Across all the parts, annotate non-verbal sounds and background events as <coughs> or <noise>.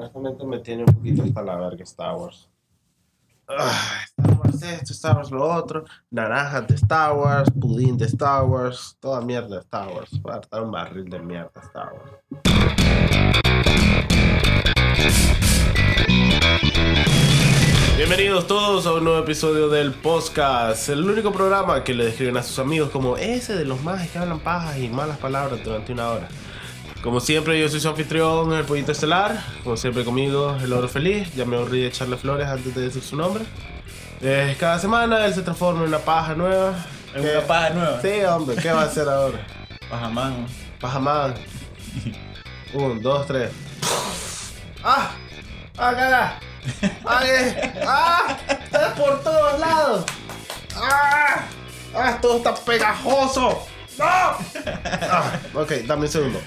Honestamente me tiene un poquito hasta la verga Star Wars. Ah, Star Wars esto, Star Wars lo otro, naranja de Star Wars, pudín de Star Wars, toda mierda de Star Wars. Va a estar un barril de mierda Star Wars. Bienvenidos todos a un nuevo episodio del podcast, el único programa que le describen a sus amigos como ese de los majes que hablan pajas y malas palabras durante una hora. Como siempre, yo soy su anfitrión, el pollito estelar. Como siempre conmigo, el oro feliz. Ya me aburrí de echarle flores antes de decir su nombre. Eh, cada semana él se transforma en una paja nueva. ¿En ¿Qué? una paja nueva? Sí, hombre, ¿qué va a hacer ahora? Pajamán. Pajamán. <laughs> Un, dos, tres. ¡Ah! ¡Ah, caga! ¡Ah, eh! ¡Ah! ¡Está por todos lados! ¡Ah! ¡Ah! Todo está pegajoso. Ah, ok, dame un segundo.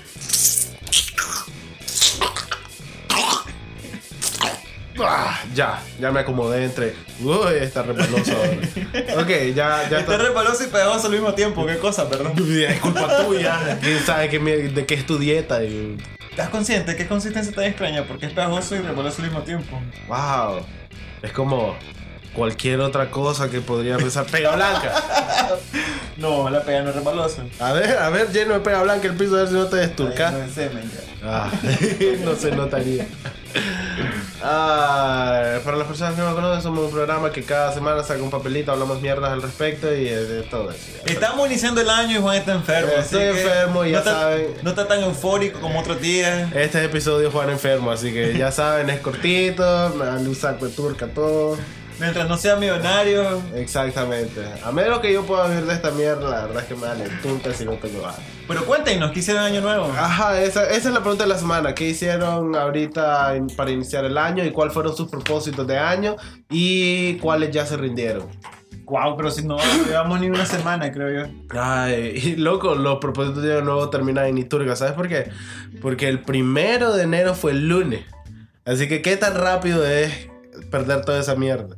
Ah, ya, ya me acomodé entre. Uy, está repaloso ahora. Ok, ya, ya Está está. repaloso y pegajoso al mismo tiempo. ¿Qué cosa, perdón? Es culpa tuya. ¿Quién sabe qué de qué es tu dieta? Y- ¿Estás consciente? ¿Qué consistencia tan extraña? Porque es pegajoso y repaloso al mismo tiempo. Wow. Es como cualquier otra cosa que podría pensar. Pega blanca. <laughs> No, la pega no es repalosa. A ver, a ver, lleno de pega blanca el piso, a ver si no te No desturcas. ya. Ah, <laughs> no se notaría. Ah, para las personas que no me conocen, somos un programa que cada semana saca un papelito, hablamos mierdas al respecto y de, de todo eso. Estamos iniciando el año y Juan está enfermo. Así estoy que enfermo, ya no está- saben. No está tan eufórico como otros días. Este es episodio Juan Enfermo, así que ya saben, es cortito, me dan un saco de turca todo. Mientras no sea millonario. Exactamente. A menos que yo pueda vivir de esta mierda, la verdad es que me dan el tunta si no tengo nada. Pero cuéntenos, ¿qué hicieron año nuevo? Ajá, esa, esa es la pregunta de la semana. ¿Qué hicieron ahorita para iniciar el año y cuáles fueron sus propósitos de año y cuáles ya se rindieron? Wow, pero si no llevamos ni una semana, creo yo. Ay, y loco, los propósitos de año nuevo terminan en Iturga. ¿Sabes por qué? Porque el primero de enero fue el lunes. Así que, ¿qué tan rápido es perder toda esa mierda?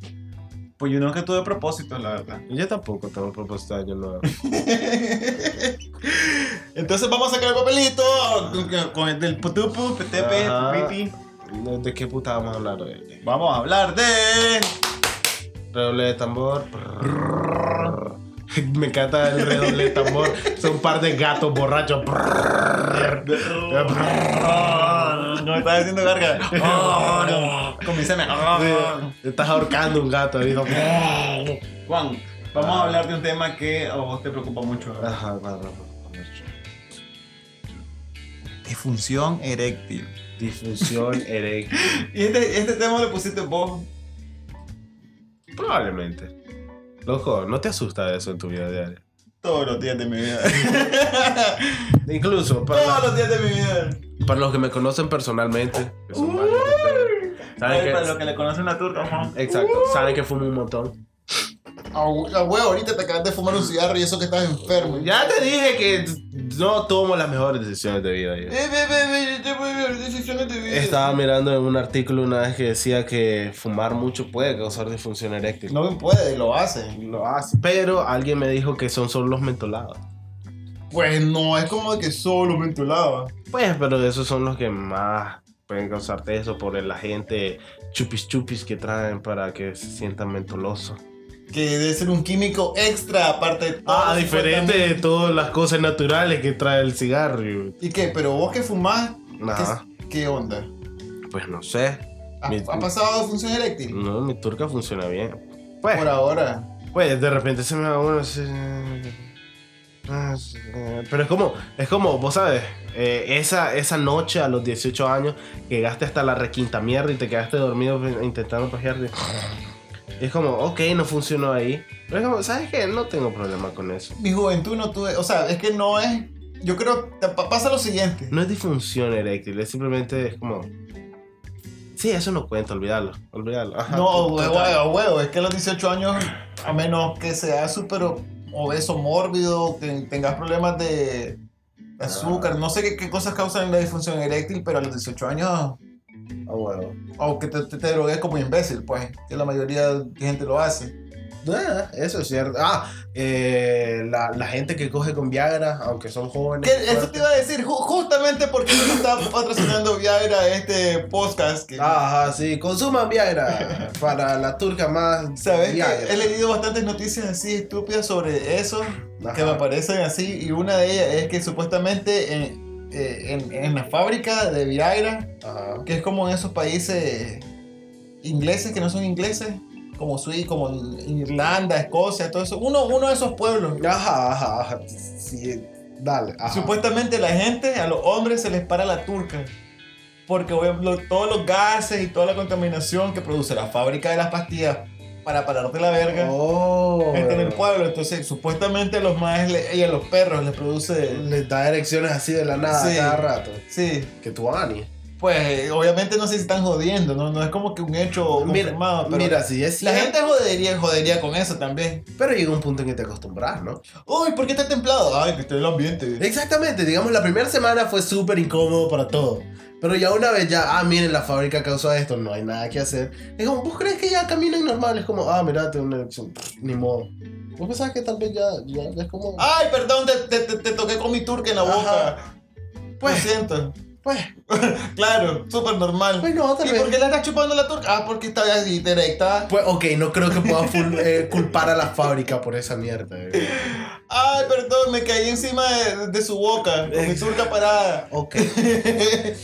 Pues yo nunca tuve propósito, la verdad. Yo tampoco tengo propósito año nuevo. <laughs> Entonces vamos a sacar el papelito con- el del putupu, petepe. ¿De qué puta vamos a hablar hoy? Vamos a hablar de. Redoble de tambor. <laughs> Me encanta el redoble de tambor. Son un par de gatos borrachos. No me estás haciendo carga. <laughs> Con mi Estás ahorcando un gato. Juan, vamos a hablar de un tema que a vos te preocupa mucho. Disfunción eréctil. Difusión eréctil. <laughs> Y este, este tema lo pusiste vos. Probablemente. Loco, ¿no te asusta eso en tu vida diaria? Todos los días de mi vida. <laughs> Incluso <laughs> para, Todos los días de mi vida. para los que me conocen personalmente. que son varios de ustedes, ¿saben Ay, que- Para los que le conocen la turca, Juan. Exacto, saben que fumo un montón. A huevo, ahorita te acabas de fumar un cigarro y eso que estás enfermo. Ya te dije que no tomo las mejores decisiones de vida. yo. Eh, decisiones de vida. Estaba mirando en un artículo una vez que decía que fumar mucho puede causar disfunción eréctil. No puede, lo hace. lo hace. Pero alguien me dijo que son solo los mentolados. Pues no, es como que solo mentolaba. Pues, pero esos son los que más pueden causarte eso por la gente chupis chupis que traen para que se sientan mentolosos. Que debe ser un químico extra aparte de todo. Ah, diferente de todas las cosas naturales que trae el cigarro. ¿Y qué? Pero vos que fumás, Nada, ¿qué, qué onda? pues no sé. ¿Ha, Mi- ha pasado de función eréctil? No, mi turca funciona bien. Pues, Por ahora. Pues de repente se me va uno eh, Pero es como, es como, vos sabes, eh, esa, esa noche a los 18 años que llegaste hasta la requinta mierda y te quedaste dormido intentando pajearte. Es como, ok, no funcionó ahí. Pero es como, ¿sabes qué? No tengo problema con eso. Mi juventud no tuve. O sea, es que no es. Yo creo. pasa lo siguiente. No es disfunción eréctil, es simplemente es como. Sí, eso no cuenta, olvídalo, olvídalo. Ajá, No, huevo, huevo. Es que a los 18 años, a menos que seas súper obeso, mórbido, que tengas problemas de azúcar, no sé qué, qué cosas causan la disfunción eréctil, pero a los 18 años, Huevo. o que te, te, te drogues como imbécil, pues, que la mayoría de gente lo hace. Ah, eso es cierto. Ah, eh, la, la gente que coge con Viagra, aunque son jóvenes. Que eso te iba a decir, ju- justamente porque no está patrocinando Viagra este podcast. Que, Ajá, sí, consuman Viagra <laughs> para la turca más. ¿Sabes? que he leído bastantes noticias así estúpidas sobre eso, que Ajá. me parecen así, y una de ellas es que supuestamente en, eh, en, en la fábrica de Ajá. que es como en esos países ingleses que no son ingleses, como Suiza, como Irlanda, Escocia, todo eso, uno, uno de esos pueblos. Ajá, ajá, ajá. Sí, dale. Ajá. Supuestamente la gente, a los hombres se les para la turca. Porque lo- todos los gases y toda la contaminación que produce la fábrica de las pastillas para pararte la verga Oh. está en el pueblo. Entonces, supuestamente a los más y a los perros les produce. Les da erecciones así de la nada Sí. cada rato. Sí, Que tu Ani. Pues obviamente no sé si están jodiendo, ¿no? No es como que un hecho Mira, confirmado. Pero mira, sí es la cierto. gente jodería, jodería con eso también. Pero llega un punto en que te acostumbras, ¿no? Uy, ¿por qué está templado? Ay, que está el ambiente. Exactamente, digamos, la primera semana fue súper incómodo para todo. Pero ya una vez ya, ah, miren, la fábrica causa esto, no hay nada que hacer. Es como, ¿vos crees que ya caminan normal? Es como, ah, mira, tengo una erección. Pff, Ni modo. ¿Vos pensás que tal vez ya, ya, ya es como... Ay, perdón, te, te- te- te toqué con mi turca en la Ajá. boca. Pues, Lo siento. Pues, <laughs> Claro, súper normal. pues no, tal ¿Y vez. por qué le estás chupando la turca? Ah, porque está ahí directa. Pues, ok, no creo que pueda full- eh, culpar a la fábrica por esa mierda. eh. Ay, perdón, me caí encima de, de su boca, con mi turca parada. Ok,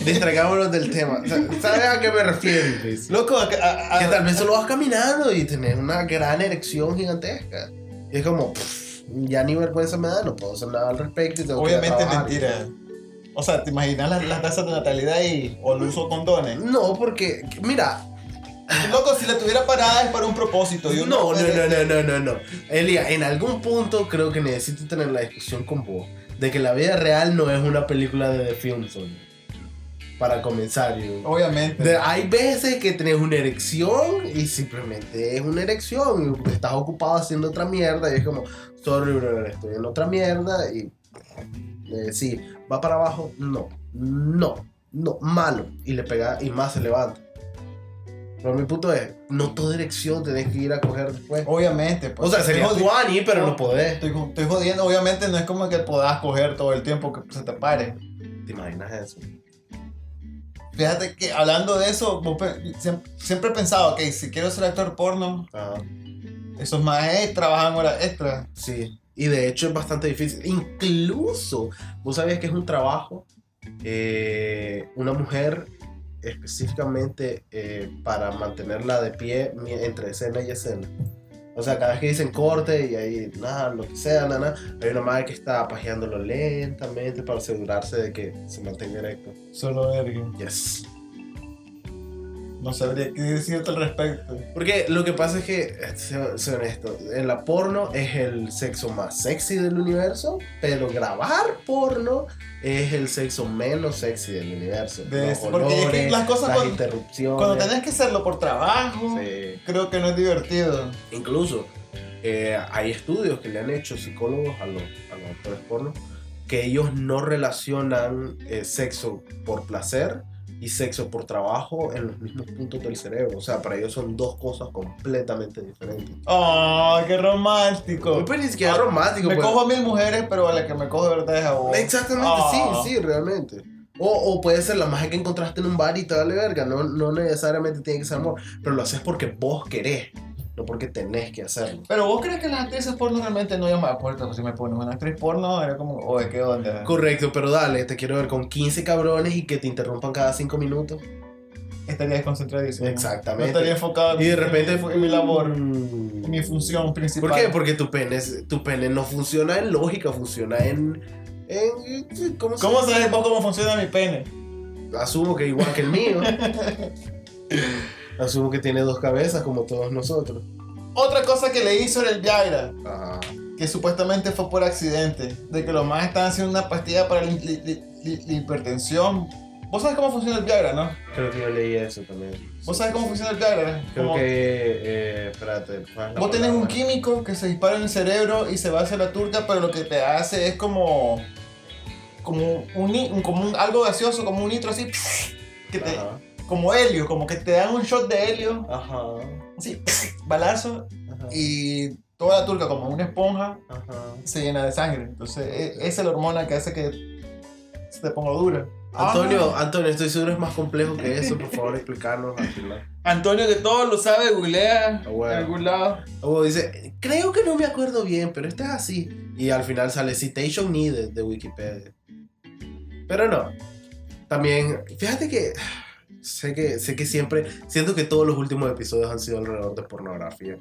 distraigámonos del tema. O sea, ¿Sabes a qué me refiero, Luis? Loco, a- a- a- Que tal vez solo vas caminando y tenés una gran erección gigantesca. Y es como, pff, ya ni vergüenza me da, no puedo hacer nada al respecto. y tengo obviamente mentira. O sea, ¿te imaginas las, las tasas de natalidad y o uso de condones? No, porque, mira, Loco, si la tuviera parada es para un propósito. y uno no, no, no, no, no, no, no. Elia, en algún punto creo que necesito tener la discusión con vos de que la vida real no es una película de The Film Zone. Para comenzar, yo. Obviamente. De- hay veces que tenés una erección y simplemente es una erección y estás ocupado haciendo otra mierda y es como, sorry, brother, estoy en otra mierda y eh, sí, va para abajo, no, no, no, malo y le pega y más se levanta. Pero mi punto es, no toda erección tenés que ir a coger después. Obviamente. O pues, sea, sería estoy tu jodi- Ani, pero no podés. Estoy, estoy jodiendo, obviamente no es como que puedas coger todo el tiempo que se te pare. ¿Te imaginas eso? Fíjate que hablando de eso, vos pe- siempre, siempre he pensado, ok, si quiero ser actor porno, Ajá. esos más trabajan horas extra. Sí, y de hecho es bastante difícil. Incluso, vos sabías que es un trabajo, eh, una mujer específicamente eh, para mantenerla de pie entre escena y escena. O sea, cada vez que dicen corte y ahí, nada, lo que sea, nada, hay una madre que está pajeándolo lentamente para asegurarse de que se mantenga erecto. Solo verga. Yes. No sabría qué decirte al respecto. Porque lo que pasa es que, sé, honesto, en la porno es el sexo más sexy del universo, pero grabar porno es el sexo menos sexy del universo. De- Los porque es que olores, las cosas las cuando- interrupciones. Cuando tenés que hacerlo por trabajo, Sí. creo que no es divertido. Incluso eh, hay estudios que le han hecho psicólogos a los, a los actores porno que ellos no relacionan eh, sexo por placer y sexo por trabajo en los mismos puntos del cerebro. O sea, para ellos son dos cosas completamente diferentes. ¡Oh, qué romántico! Pero ni siquiera Ah, romántico. Me pues. cojo a mil mujeres, pero a la que me cojo de verdad es a vos. Exactamente, Ah. sí, sí, realmente. O, o puede ser la magia que encontraste en un bar y te vale verga. No, no necesariamente tiene que ser amor. Pero lo haces porque vos querés, no porque tenés que hacerlo. Pero vos crees que las actrices porno realmente no llaman a puertas. Si me pones una actriz porno, era como, oye, ¿qué onda? Correcto, pero dale, te quiero ver con 15 cabrones y que te interrumpan cada 5 minutos. Estaría desconcentradísimo. No Exactamente. estaría enfocado Y de en- repente en, mi labor, Mm. en mi función principal. ¿Por qué? Porque tu pene, es- tu pene no funciona en lógica, funciona en... en ¿Cómo se ¿Cómo sabes vos cómo funciona mi pene? Asumo que igual que el mío. <laughs> Asumo que tiene dos cabezas como todos nosotros. Otra cosa que leí sobre el Viagra, Ajá. que supuestamente fue por accidente, de que los más estaban haciendo una pastilla para la, hipertensión. ¿Vos sabes cómo funciona el Viagra, no? Creo que yo leí eso también. ¿Vos sabes cómo funciona el Viagra? Creo Como- que... Eh, espérate. ¿cuál es la Vos tenés un químico que se dispara en el cerebro y se va hacia la turca, pero lo que te hace es como. como un, como un- algo gaseoso, como un nitro así. Que te, Ajá. Como helio, como que te dan un shot de helio, Ajá. así, <laughs> balazo, Ajá. y toda la turca como una esponja Ajá. se llena de sangre. Entonces, e- esa es la hormona que hace que se te ponga dura. Antonio, Ah. Antonio, estoy seguro es más complejo que eso. Por favor, final. Antonio, que todo lo sabe, googlea Ah, bueno. en algún lado. O dice, creo que no me acuerdo bien, pero este es así. Y al final sale citation needed de Wikipedia. Pero no. También, fíjate que sé que sé que siempre siento que todos los últimos episodios han sido alrededor de pornografía.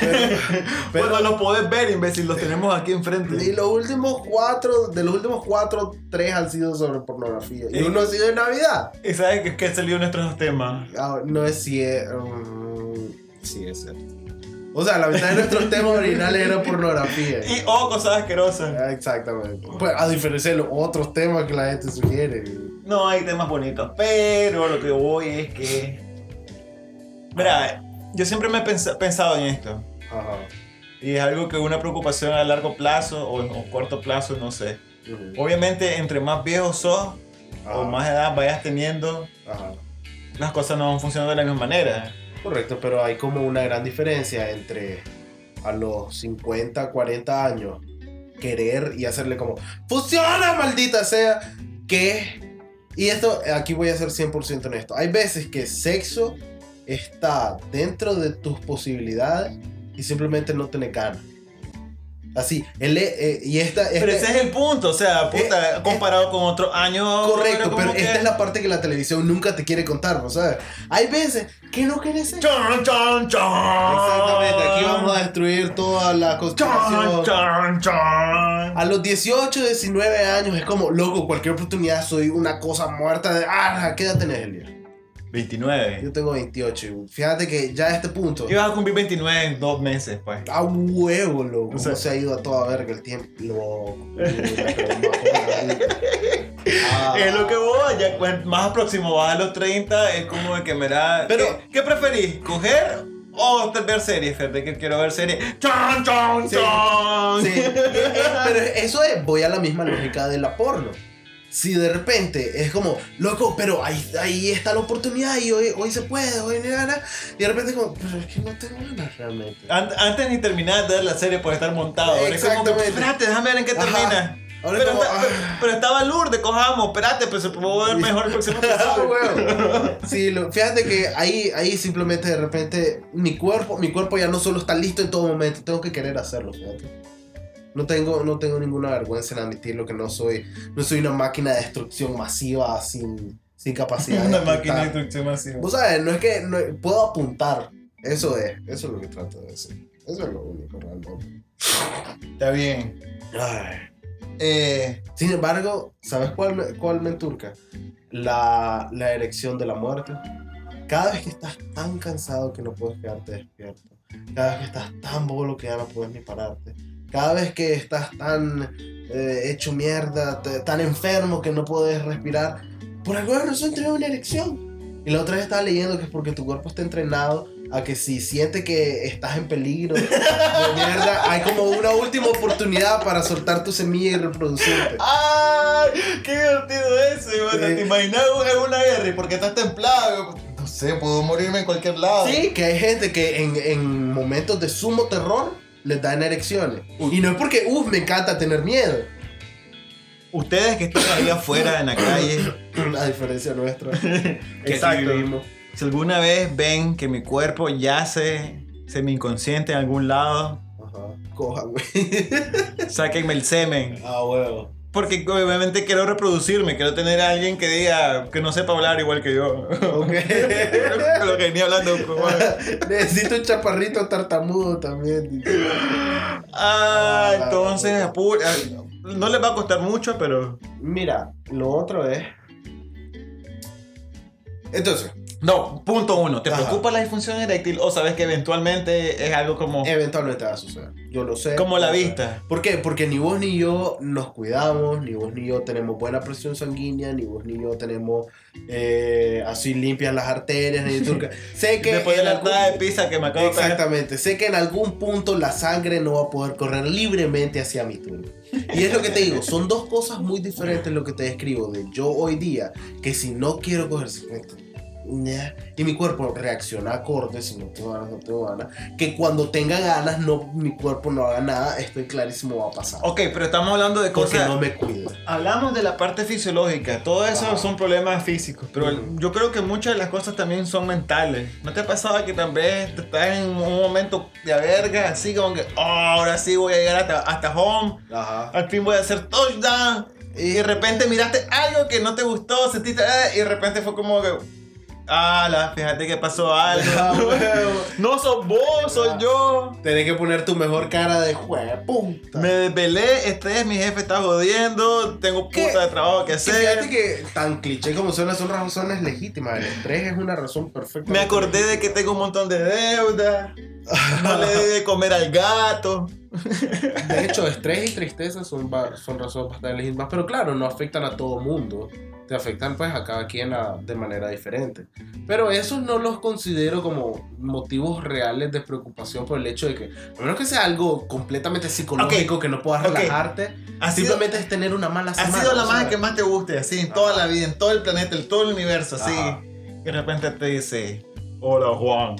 Pero, <laughs> pero- Bueno, lo podés ver, imbécil, los tenemos aquí enfrente. y los últimos cuatro, de los últimos cuatro, tres han sido sobre pornografía. Y Eh. uno ha sido de Navidad. ¿Y sabes que, que salió nuestros dos temas? Ah, no es si es. mm, sí, es cierto. O sea, la mitad de nuestros <laughs> temas originales era pornografía. Y oh, cosas asquerosas. Ah, Exactamente. Pues, a diferencia de los otros temas que la gente sugiere. No hay temas bonitos, pero lo que voy es que. Mira, yo siempre me he pens- pensado en esto. Ajá. Y es algo que una preocupación a largo plazo o en corto plazo, no sé. Obviamente, entre más viejo sos Ajá. o más edad vayas teniendo, Ajá. las cosas no van funcionando de la misma manera. Correcto, pero hay como una gran diferencia entre a los 50, 40 años querer y hacerle como ¡Funciona, maldita sea! Que. Y esto, aquí voy a ser 100% honesto. Hay veces que sexo está dentro de tus posibilidades y simplemente no tenés ganas. Así, el, eh, y esta, Pero este- ese es el punto, o sea, puta, Eh, comparado con otros años. Correcto, pero que- esta es la parte que la televisión nunca te quiere contar, ¿no sabes? Hay veces que no querés ser. Exactamente, aquí vamos a destruir toda la conspiración. A los 18, 19 años es como, loco, cualquier oportunidad soy una cosa muerta de, ah, ¿qué edad tenés, Elia? 29. Yo tengo 28. y Fíjate que ya a este punto, Ibas a cumplir 29 en dos meses, pues. a huevo, loco, O sea- cómo se ha ido a toda verga el tiempo. Loco, <laughs> Ah. Es lo que voy, ya cuen- más próximo vas a los 30, es como de que me da. Pero- ¿Qué, qué preferís? ¿Coger o ver series? Fíjate que quiero ver series. ¡Chan, chan, Sí. chan! Sí, <laughs> eh, eh, pero eso es, voy a la misma lógica de la porno. Si de repente es como, loco, pero ahí, ahí está la oportunidad y hoy, hoy se puede, hoy no gana. Y de repente es como, pero es que no tengo ganas realmente. An- Antes ni terminar de ver la serie por estar montado. Ahora es como Exactamente. espérate, déjame ver en qué Ajá. termina. Pero, como, está- ah. pero- pero estaba Lourdes, cojamos, espérate, pues se pudo ver mejor el próximo <laughs> Ah. Sí, lo- fíjate que ahí, ahí simplemente de repente mi cuerpo, mi cuerpo ya no solo está listo en todo momento, tengo que querer hacerlo, fíjate. No tengo, no tengo ninguna vergüenza en admitirlo que no soy, no soy una máquina de destrucción masiva sin, sin capacidad. de <laughs> Una máquina de instrucción masiva. Vos sabes, no es que no- puedo apuntar. Eso es, eso es lo que trato de decir. Eso es lo único realmente. Está bien. Ay. Eh, Sin embargo, ¿sabes cuál, me- cuál me enturca? La, la erección de la muerte. Cada vez que estás tan cansado que no puedes quedarte despierto. Cada vez que estás tan bolo que ya no puedes ni pararte. Cada vez que estás tan eh, hecho mierda, te- tan enfermo que no puedes respirar. Por alguna razón tienes una erección. Y la otra vez estaba leyendo que es porque tu cuerpo está entrenado a que si siente que estás en peligro de mierda, <laughs> hay como una última oportunidad para soltar tu semilla y reproducirte. ¡Ay! ¡Qué divertido eso! Sí. ¿Te imaginas en una guerra y porque estás templado? No sé, puedo morirme en cualquier lado. Sí, que hay gente que en, en momentos de sumo terror les dan erecciones. Y no es porque, uff, me encanta tener miedo. Ustedes que están ahí afuera en la calle, <clears throat> A diferencia nuestra. <laughs> Exacto. vivimos. si alguna vez ven que mi cuerpo yace semi-inconsciente en algún lado, Ajá. Cojan, güey. <laughs> sáquenme el semen. Ah, huevo. Porque obviamente quiero reproducirme, quiero tener a alguien que diga que no sepa hablar igual que yo. Ok. <laughs> Lo que ni hablando como... Necesito un chaparrito tartamudo también. dice. Ah, entonces, apura- no les va a costar mucho, pero... Mira, lo otro es. Entonces, No, punto uno. ¿Te Ajá. preocupa la disfunción eréctil o sabes que eventualmente es algo como, eventualmente va a suceder. Yo lo sé. como la vista? ¿Por qué? Porque ni vos ni yo nos cuidamos, ni vos ni yo tenemos buena presión sanguínea, ni vos ni yo tenemos eh, así limpias las arterias, ni. <laughs> Sé que Después de la algún- de pizza que me acabo de. Exactamente, sé que en algún punto la sangre no va a poder correr libremente hacia mi túnel. Y es lo que te digo, son dos cosas muy diferentes lo que te describo de yo hoy día, que si no quiero coger y mi cuerpo reacciona acorde, si no tengo ganas, no tengo ganas, que cuando tenga ganas, no, mi cuerpo no haga nada, estoy clarísimo va a pasar. Ok, pero estamos hablando de Porque cosas. no me cuido. Hablamos de la parte fisiológica, todo eso son problemas físicos, pero Ujú. yo creo que muchas de las cosas también son mentales. ¿No te ha pasado que tal vez estás en un momento de verga, así como que "Oh, ahora sí voy a llegar hasta, hasta home, Ajá. al fin voy a hacer touchdown? Y de repente miraste algo que no te gustó, sentiste, "Ah", y de repente fue como que, ala, fíjate que pasó algo. <laughs> Ah, <laughs> no sos vos, soy Ah. yo. Tenés que poner tu mejor cara de puta. Me desvelé, estrés, mi jefe está jodiendo, tengo ¿Qué? puta de trabajo que Que hacer. fíjate que tan cliché como suena son razones legítimas. El estrés es una razón perfecta. Me acordé de que tengo un montón de deuda. <laughs> No le di de comer al gato. <laughs> De hecho, estrés y tristeza son, son razones bastante legítimas, pero claro, no afectan a todo mundo. Te afectan pues a cada quien a- de manera diferente. Pero esos no los considero como motivos reales de preocupación por el hecho de que, a menos que sea algo completamente psicológico, que no puedas relajarte, Ha sido, simplemente es tener una mala ha semana. sido la o sea, magia que más te guste, así, en toda la vida, en todo el planeta, en todo el universo, así. Ajá. Y de repente te dice, hola Juan.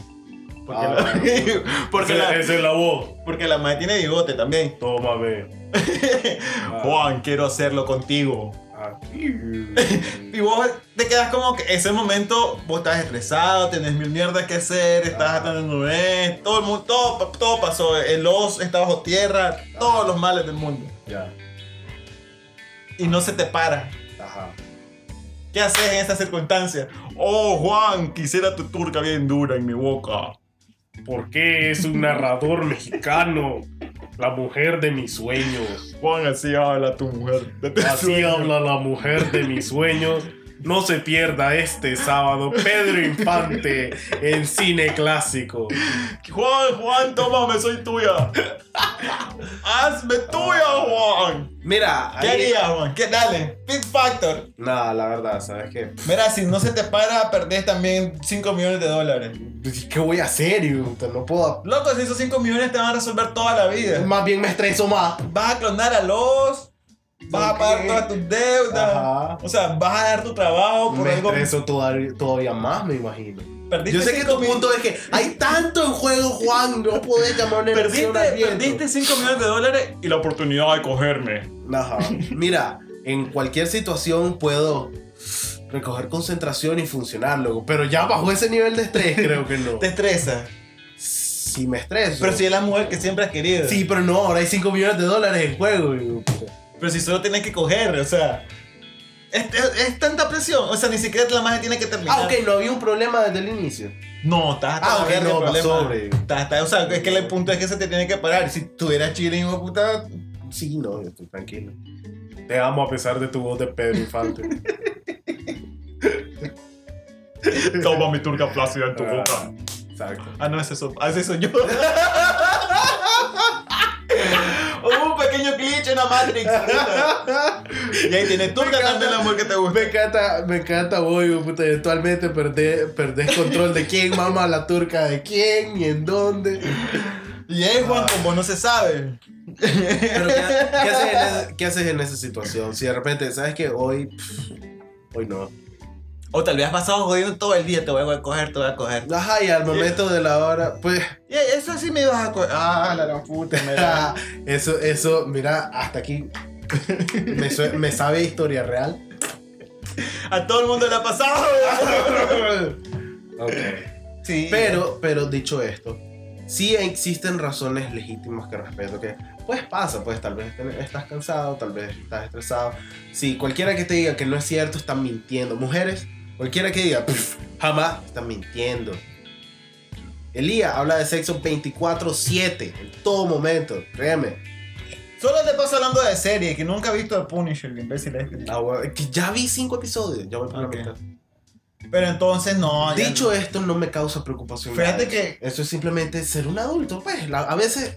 Porque, Ah, la, <laughs> porque, la, esa es la voz. porque la madre tiene bigote también. Tómame. <laughs> Juan, quiero hacerlo contigo. Ah. <laughs> Y vos te quedas como que ese momento vos estás estresado, tenés mil mierdas que hacer, estás atendiendo todo el mundo, todo, todo pasó, el os está bajo tierra, todos los males del mundo. Ya. Y no se te para. Ajá. ¿Qué haces en esa circunstancia? Oh, Juan, quisiera tu turca bien dura en mi boca. ¿Por qué es un narrador mexicano? La mujer de mis sueños. Juan, así habla tu mujer. de Así sueño. habla la mujer de mis sueños. No se pierda este sábado Pedro Infante en cine clásico. Juan, Juan, tómame, soy tuya. Hazme tuya, Juan. Mira, ¿Qué ahí- harías, Juan? ¿Qué, dale, Big Factor. Nada, la verdad, ¿sabes qué? Mira, si no se te para, perdés también 5 millones de dólares. ¿Qué voy a hacer? No puedo. Loco, si esos 5 millones te van a resolver toda la vida. Más bien me estreso más. Vas a clonar a los, vas a pagar todas tus deudas. Ajá. O sea, vas a dar tu trabajo por Me algo. estreso todavía, todavía más, me imagino. Perdiste Yo sé que tu mil- punto es que hay tanto en juego, Juan, no podés llamar una Perdiste, perdiste 5 millones de dólares y la oportunidad de cogerme. Ajá. Mira, en cualquier situación puedo recoger concentración y funcionar. Pero ya bajo ese nivel de estrés, <laughs> creo que no. Te estresa. Si me estreso. Pero si es la mujer que siempre has querido. Sí, pero no, ahora hay 5 millones de dólares en juego. puta. Pero si solo tienes que coger, o sea. Es, es- es tanta presión. O sea, ni siquiera la magia tiene que terminar. Ah, ok, no había un problema desde el inicio. No, estás hasta Ah, ok, no, problema. Estás- estás- o sea, es que el punto es que se te tiene que parar. Si tuvieras chile, hijo puta. Sí, no, yo estoy tranquilo. Te amo a pesar de tu voz de Pedro Infante. <laughs> Toma mi turca plácida en tu Ah. boca. Exacto. Ah, no, es eso. Ah, ese soy yo. <laughs> Hubo un pequeño glitch en la Matrix. puta. y ahí tiene turca también el amor que te gusta. Me encanta, me encanta de puta. Eventualmente perdés, perdés control de quién mama la turca de quién y en dónde. Y ahí, Juan, como no se sabe. Pero ¿qué, qué haces en ese- qué haces en esa situación? Si de repente, ¿sabes que Hoy, pff, hoy no. O tal vez has pasado jodiendo todo el día. Te voy a coger, te voy a coger. Ajá, y al momento de la hora, pues, Y eso sí me ibas a coger. Ah, la gran puta, me da. <laughs> eso, eso, mira, hasta aquí <laughs> me, me sabe historia real. A todo el mundo le ha pasado. <laughs> Ok. Sí. Pero, pero dicho esto, sí existen razones legítimas que respeto. Que pues pasa, pues tal vez estás cansado, tal vez estás estresado. Sí, cualquiera que te diga que no es cierto están mintiendo. Mujeres, cualquiera que diga "Pff, jamás están mintiendo. Elías habla de sexo 24/7 en todo momento, créeme. Solo te paso hablando de serie, que nunca he visto The Punisher, el imbécil este. Ah, bueno, que ya vi cinco episodios, ya voy por la Ok. mitad. Pero entonces no. Dicho no. esto, no me causa preocupación. Fíjate que- Eso es simplemente ser un adulto. Pues la- a veces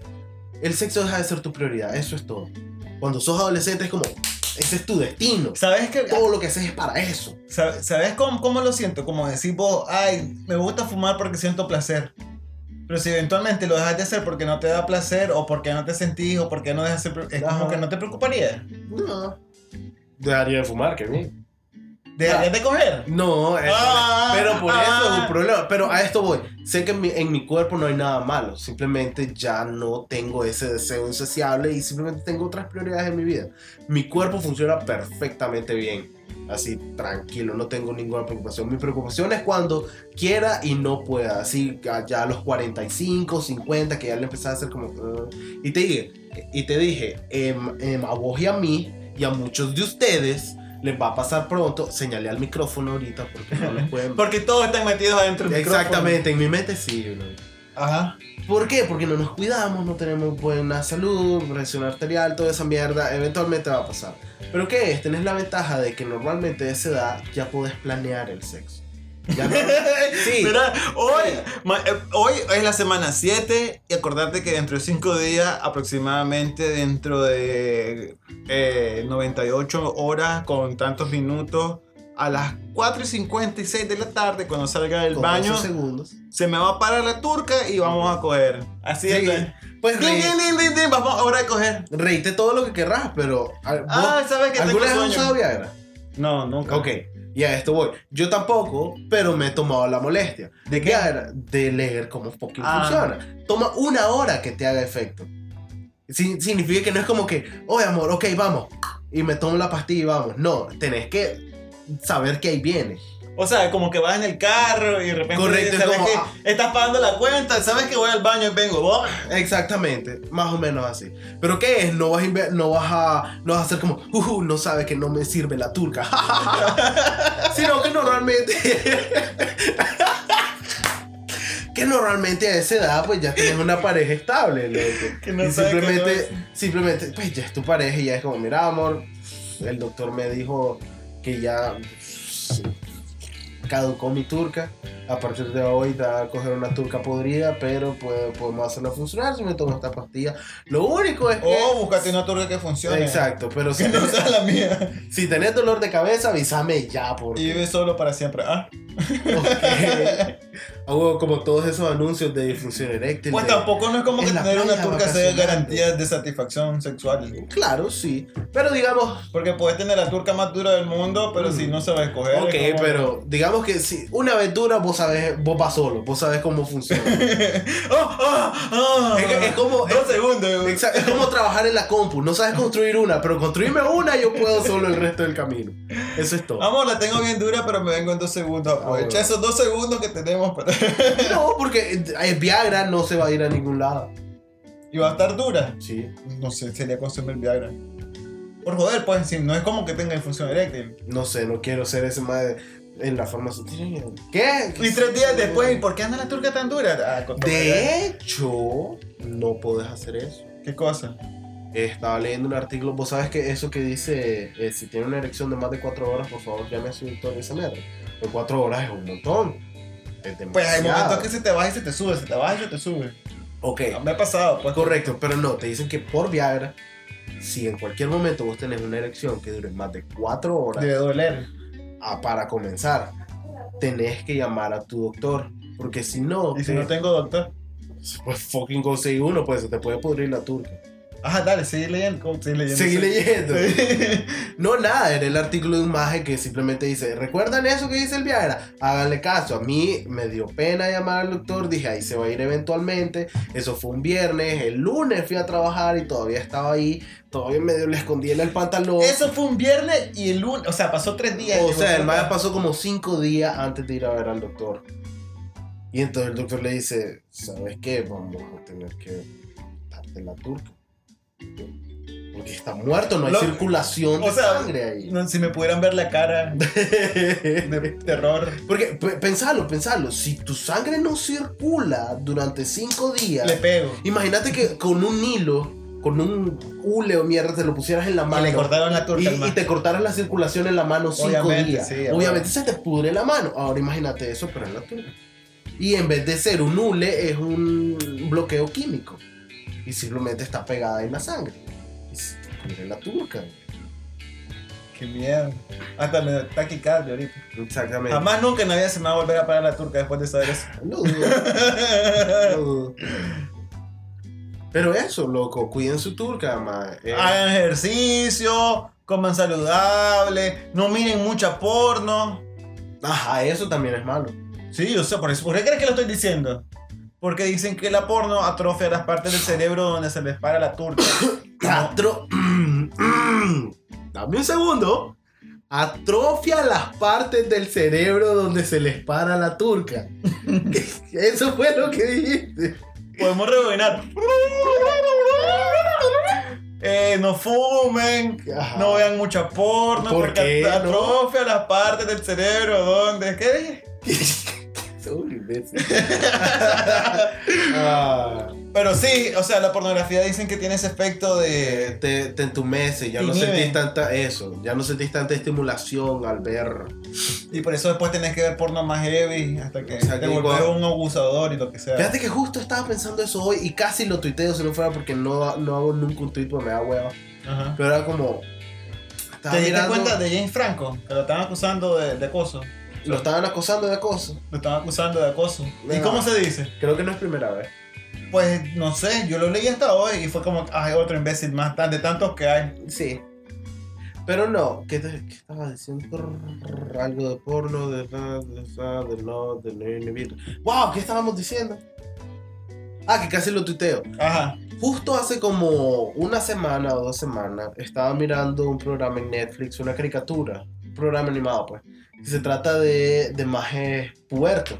el sexo deja de ser tu prioridad. Eso es todo. Cuando sos adolescente es como, ese es tu destino. ¿Sabes que Todo lo que haces es para eso. ¿Sab- ¿Sabes cómo, cómo lo siento? Como decir vos, ay, me gusta fumar porque siento placer. Pero si eventualmente lo dejas de hacer porque no te da placer, o porque no te sentís, o porque no dejas de ser, es como que no te preocuparía. No. Dejaría de fumar, qué bien. ¿Dejarías de coger? No, es- Ah, pero por eso es ah. un problema. Pero a esto voy. Sé que en mi, en mi cuerpo no hay nada malo. Simplemente ya no tengo ese deseo insaciable y simplemente tengo otras prioridades en mi vida. Mi cuerpo funciona perfectamente bien. Así, tranquilo, no tengo ninguna preocupación. Mi preocupación es cuando quiera y no pueda. Así, ya ya a los 45, 50, que ya le empezaba a hacer como... "Uh". y te dije, y te dije em, em, a vos y a mí, y a muchos de ustedes, les va a pasar pronto. Señalé al micrófono ahorita porque no los pueden... <laughs> Porque todos están metidos adentro del micrófono. Exactamente, en mi mente sí. bro. Ajá. ¿Por qué? Porque no nos cuidamos, no tenemos buena salud, presión arterial, toda esa mierda, eventualmente va a pasar. Pero ¿qué es? Tenés la ventaja de que normalmente a esa edad ya podés planear el sexo. Ya <laughs> Sí. Mira, hoy, ma- eh, hoy es la semana 7 y acordarte que dentro de 5 días, aproximadamente dentro de eh, 98 horas con tantos minutos, a las 4 y 56 de la tarde, cuando salga del Con baño, 12 segundos. se me va a parar la turca y vamos a coger. Así Sí, es. Pues Din, din, din, vamos, hora de coger. reíte todo lo que querrás, pero. ah, ¿vos Ah, ¿sabes que ¿Alguna vez has usado Viagra? No, nunca. Ok, y a esto voy. Yo tampoco, pero me he tomado la molestia. ¿De qué? De leer cómo fucking Ah. funciona. Toma una hora que te haga efecto. Sin- significa que no es como que, oye amor, ok, vamos. Y me tomo la pastilla y vamos. No, tenés que saber que ahí viene. O sea, como que vas en el carro y de repente Correcto, es sabes como, que ah. estás pagando la cuenta, sabes que voy al baño y vengo. ¡oh! Exactamente, más o menos así. Pero ¿qué es? No vas a, no vas a, no vas a hacer como, uh, no sabe que no me sirve la turca. <laughs> Sino que normalmente... <laughs> que normalmente a esa edad pues ya tienes una pareja estable, loco. <laughs> Que no y que simplemente, no simplemente, pues ya es tu pareja y ya es como, mira amor, el doctor me dijo que ya caducó mi turca. A partir de hoy va a coger una turca podrida, pero podemos hacerla funcionar si me tomo esta pastilla. Lo único es que... O búscate una turca que funcione. Exacto, pero si, Que no sea la mía. si tenés dolor de cabeza, avísame ya, Y porque... vive solo para siempre. Ah. porque- <laughs> Hago como todos esos anuncios de disfunción eréctil. Pues de- tampoco no es como que tener una turca sea garantía de satisfacción sexual. Claro, sí. Pero digamos, Porque puedes tener la turca más dura del mundo, pero Mm. si no sabes escoger. Ok, es como- pero digamos que si una aventura vos sabes, vos vas solo, vos sabes cómo funciona. ¡Ah! ¡Ah! ¡Ah! Es que- es como- Dos segundos. Exa- es como trabajar en la compu, no sabes construir una, pero construirme una yo puedo solo el resto del camino. Eso es todo. Amor, la tengo bien dura, pero me vengo en dos segundos. Aprovecha bueno. esos dos segundos que tenemos. para- <laughs> No, porque Viagra no se va a ir a ningún lado. y va a estar dura. Sí. No sé, sería consumir Viagra. Por joder, pues, si no es como que tenga disfunción eréctil. No sé, no quiero ser ese madre en la farmacéutica. ¿Qué? Y tres días después, ¿y por qué anda la turca tan dura? Ah, De hecho, no podés hacer eso. ¿Qué cosa? Estaba leyendo un artículo, vos sabes que eso que dice, eh, si tiene una erección de más de 4 horas, por favor llame a su doctor se meta. Pero 4 horas es un montón. Es Pues hay momentos que se te baja y se te sube, se te baja y se te sube. Ok, Me ha pasado, pues. correcto, pero no, te dicen que por Viagra, si en cualquier momento vos tenés una erección que dure más de 4 horas, Debe doler. ah, para comenzar, tenés que llamar a tu doctor. Porque si no, Y si te- no tengo doctor. pues <laughs> fucking conseguir uno, pues se te puede pudrir la turca. Ajá, dale, sigue leyendo. Seguí leyendo. <laughs> No, nada, era el artículo de un maje que simplemente dice, ¿recuerdan eso que dice el Viagra? Háganle caso, a mí me dio pena llamar al doctor, dije, ahí se va a ir eventualmente, eso fue un viernes, el lunes fui a trabajar y todavía estaba ahí, todavía medio le escondí en el pantalón. Eso fue un viernes y el lunes, o sea, pasó tres días. o sea, el maje pasó como cinco días antes de ir a ver al doctor. Y entonces el doctor le dice, ¿sabes qué? Vamos a tener que darte la turca. Porque está muerto, no hay Lo- circulación o de sea, sangre ahí. No, si me pudieran ver la cara de <laughs> terror. Porque pensalo, pensalo, si tu sangre no circula durante cinco días, Le pego. imagínate que con un hilo, con un hule o mierda, te lo pusieras en la Y mano le cortaron la turca y, y te cortaras la circulación en la mano cinco Obviamente, días. sí, Obviamente obviamente. se te pudre la mano. Ahora imagínate eso, pero en la turca. Y en vez de ser un hule, es un bloqueo químico. Y simplemente está pegada en la sangre. Y pudre la turca. Qué miedo. Hasta me taquicardia ahorita. Exactamente. Jamás nunca en la vida se me va a volver a parar la turca después de saber eso. Lo dudo. Lo dudo. Pero eso, loco, cuiden su turca, ma. Eh, Hagan ejercicio, coman saludable, no miren mucha porno. Ajá, eso también es malo. Sí, yo sé, por eso. ¿Por qué crees que lo estoy diciendo? Porque dicen que la porno atrofia las partes del cerebro donde se les para la turca. <coughs> Atro... <coughs> Dame un segundo. Atrofia las partes del cerebro donde se les para la turca. <coughs> Eso fue lo que dijiste. Podemos rebobinar. Eh, no fumen, Ajá. no vean mucha porno, ¿Por porque qué, no? atrofia las partes del cerebro donde. ¿Qué <laughs> imbécil. <laughs> Ah, Pero sí, o sea, la pornografía dicen que tiene ese efecto de. te, te entumece, ya no sentís tanta eso, ya no sentís tanta estimulación al ver. Y por eso después tenés que ver porno más heavy hasta que O sea, te volvés un abusador y lo que sea. Fíjate que justo estaba pensando eso hoy y casi lo tuiteo si no fuera porque no, no hago nunca un tweet porque me da hueva. Ajá. Pero era como. ¿Te diste mirando- cuenta de James Franco? Que lo estaban acusando de, de acoso. Lo estaban acosando de acoso. Lo estaban acusando de acoso. ¿Y Venga. cómo se dice? Creo que no es primera vez. Pues no sé, yo lo leí hasta hoy y fue como, ay, otro imbécil más, tan- de tantos que hay. Sí. Pero no, ¿qué, te- qué estaba diciendo? Algo de porno, de de, de, de no, de no inhibir. ¡Wow! ¿Qué estábamos diciendo? Ah, que casi lo tuiteo. Ajá. Justo hace como una semana o dos semanas estaba mirando un programa en Netflix, una caricatura, programa animado pues, se trata de, de majes pubertos.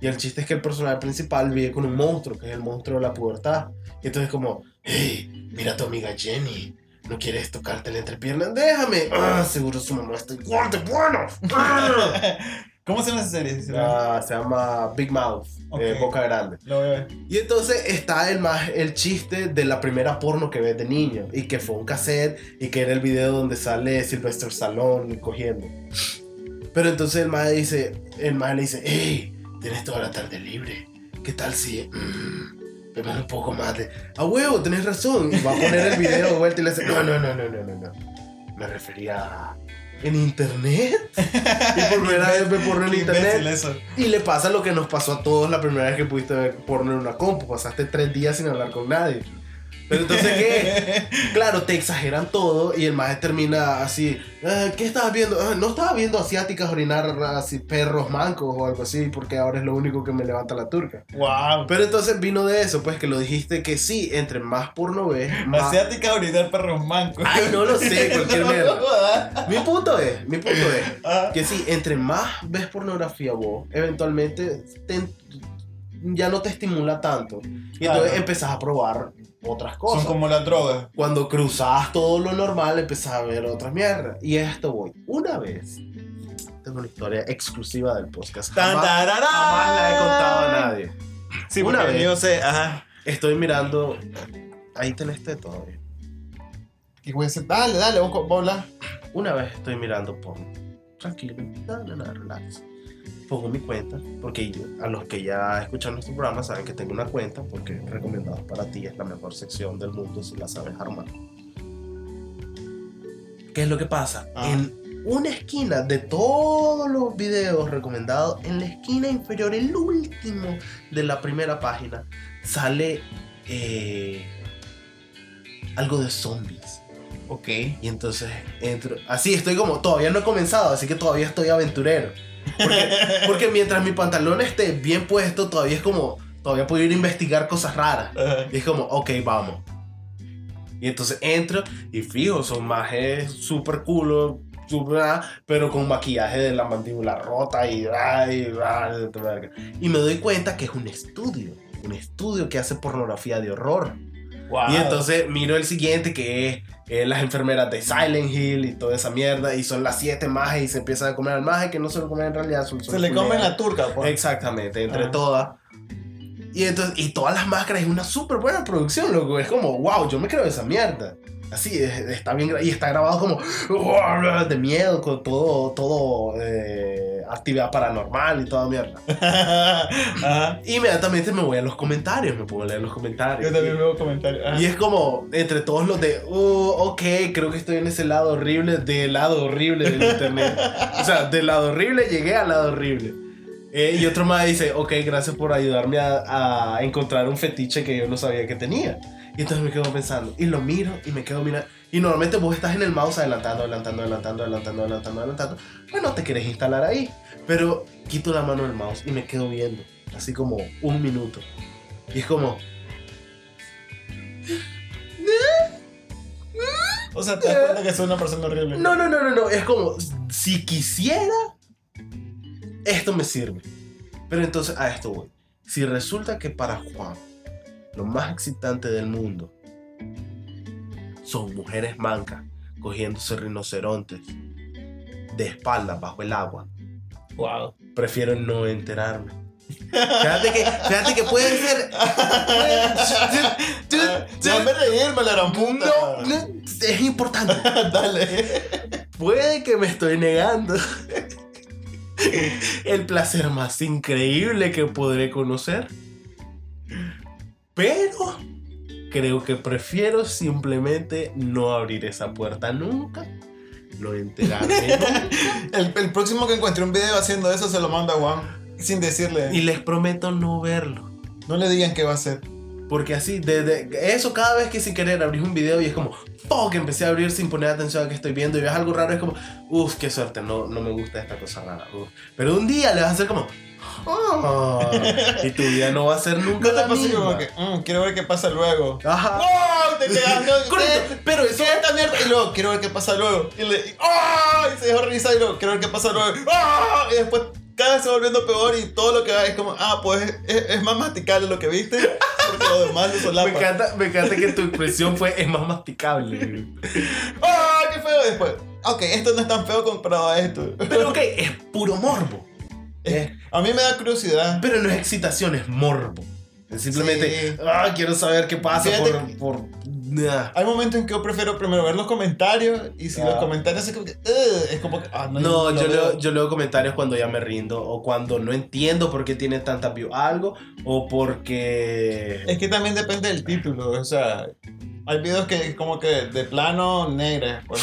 Y el chiste es que el personaje principal vive con un monstruo, que es el monstruo de la pubertad. Y entonces como, hey, mira a tu amiga Jenny, ¿no quieres tocarte la entrepierna? Déjame. Ah, seguro su mamá está igual de bueno. <laughs> ¿Cómo se llama esa serie? No- Ah, se llama Big Mouth, eh, Ok. boca grande. Lo voy a ver. Y entonces está el, más, el chiste de la primera porno que ves de niño y que fue un cassette y que era el video donde sale Sylvester Stallone cogiendo. Pero entonces el más dice, el más le dice, hey, tienes toda la tarde libre. ¿Qué tal si mm, vemos un poco más de... A huevo, tenés razón. Y va a poner el video de vuelta y le dice, no, no, no, no, no, no, no. Me refería a... ¿En internet? Y por primera vez ve porno en internet. eso. Y le pasa lo que nos pasó a todos la primera vez que pudiste ver porno en una compu. Pasaste tres días sin hablar con nadie. Pero entonces, ¿qué? <laughs> Claro, te exageran todo y el maje termina así. "Ah, ¿Qué estabas viendo? "Ah, no estaba viendo asiáticas orinar así perros mancos o algo así porque ahora es lo único que me levanta la turca. wow. Pero entonces vino de eso, pues que lo dijiste que sí, entre más porno ves, más... Asiática orinar perros mancos. Ay, no lo sé, <laughs> cualquier mierda. mierda. Mi punto es, mi punto es Ah, que sí, entre más ves pornografía vos, eventualmente te- ya no te estimula tanto. Y Claro. entonces empezás a probar otras cosas. Son como las drogas. Cuando cruzas todo lo normal, empezás a ver otras mierdas. Y a esto voy. Una vez, tengo una historia exclusiva del podcast. Jamás, jamás la he contado a nadie. Sí, Una vez. yo sé, ajá. Estoy mirando... Ahí tenés este todavía. Y güey, dice, dale, dale, vos. Una vez estoy mirando porno. Tranquilo, dale, nada, relax. Pongo mi cuenta, porque a los que ya escuchan nuestro programa saben que tengo una cuenta, porque recomendados para ti es la mejor sección del mundo si la sabes armar. ¿Qué es lo que pasa? Ah. En una esquina de todos los videos recomendados, en la esquina inferior, el último de la primera página, sale eh, algo de zombies. Ok. Y entonces entro. Así estoy como. Todavía no he comenzado, así que todavía estoy aventurero. Porque, porque mientras mi pantalón esté bien puesto, todavía es como. Todavía puedo ir a investigar cosas raras. Y es como, ok, vamos. Y entonces entro y fijo, son majes súper culo, súper, ah, pero con maquillaje de la mandíbula rota y, y. Y me doy cuenta que es un estudio. Un estudio que hace pornografía de horror. Wow. Y entonces miro el siguiente que es eh, las enfermeras de Silent Hill y toda esa mierda. Y son las siete majes y se empiezan a comer al maje que no se lo comen en realidad. Son, son Se le comen la turca, pues. Exactamente, entre todas. Y, entonces, y todas las máscaras es una súper buena producción, loco. Es como, wow, yo me creo esa mierda. Así, es- está bien y está grabado como de miedo, con todo, todo eh, actividad paranormal y toda mierda. <laughs> Ajá. Inmediatamente me voy a los comentarios, me puedo leer los comentarios. Yo también veo comentarios. Ajá. Y es como, entre todos los de, uh, ok, creo que estoy en ese lado horrible, del lado horrible del internet. o sea, del lado horrible llegué al lado horrible. Eh, y otro más dice, ok, gracias por ayudarme a, a encontrar un fetiche que yo no sabía que tenía. Y entonces me quedo pensando, y lo miro y me quedo mirando. Y normalmente vos estás en el mouse adelantando, adelantando, adelantando, adelantando, adelantando, adelantando. Pues no te querés instalar ahí. Pero quito la mano del mouse y me quedo viendo. Así como un minuto. Y es como, O sea, te das cuenta que soy una persona horrible. no, no, no, no, no. Es como, si quisiera, esto me sirve. Pero entonces a esto voy. Si resulta que para Juan, lo más excitante del mundo son mujeres mancas cogiéndose rinocerontes de espaldas bajo el agua, Wow. prefiero no enterarme. Fíjate que, fíjate que puede ser. Déjame reírme, la gran puta. No, no, es importante. <laughs> Dale. Puede que me estoy negando el placer más increíble que podré conocer. Pero creo que prefiero simplemente no abrir esa puerta nunca. No enterarme <laughs> nunca. El, el próximo que encuentre un video haciendo eso se lo manda a Juan. Sin decirle. Y les prometo no verlo. No le digan qué va a hacer. Porque así, desde eso cada vez que sin querer abrís un video y es como, fuck, empecé a abrir sin poner atención a que estoy viendo y ves algo raro, es como, uff, qué suerte, no, no me gusta esta cosa rara. uf". Pero un día le vas a hacer como, "Ah", y tu vida no va a ser nunca No te pasa como que, "Mm, quiero ver qué pasa luego. Ajá. ¡Oh! Te quedas, no, Correcto, ¿qué? pero eso ¿Qué es esta mierda? Y luego, quiero ver qué pasa luego. Y le, y- ¡oh! Y se dejó revisar y luego, quiero ver qué pasa luego. ¡Oh! Y después cada vez se va volviendo peor y todo lo que va es como, ah, pues es, es más masticable lo que viste. Porque lo demás me solapa. encanta, me encanta que tu expresión fue, es más masticable. ¡Oh! ¡Qué feo! Y después, ok, esto no es tan feo comparado a esto. Pero ok, es puro morbo. Es- <laughs> A mí me da curiosidad. pero no es excitación, es morbo. Es simplemente, Sí. ah, quiero saber qué pasa Fíjate por... por... nah. Hay momentos en que yo prefiero primero ver los comentarios y si Ah. los comentarios es como que, "Ugh", es como que, ah, no, yo leo, yo leo comentarios cuando ya me rindo o cuando no entiendo por qué tiene tanta view algo o porque... Es que también depende del título, o sea, hay videos que es como que de plano negra, pues.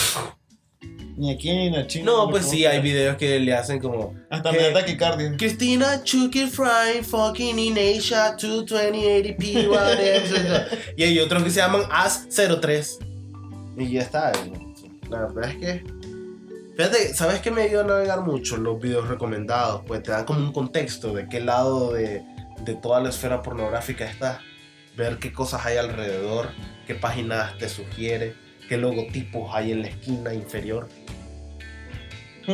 Ni aquí ni en China. No, pues sí, hay videos que le hacen como... Hasta me da taquicardia. Cristina Chucky Fry fucking in Asia 22080p <laughs> whatever. y hay otros que se llaman As03. Y ya está. La verdad es que... Fíjate, ¿sabes qué me ayuda a navegar mucho? Los videos recomendados. Pues te dan como un contexto de qué lado de, de toda la esfera pornográfica está. Ver qué cosas hay alrededor, qué páginas te sugiere, qué logotipos hay en la esquina inferior. <laughs>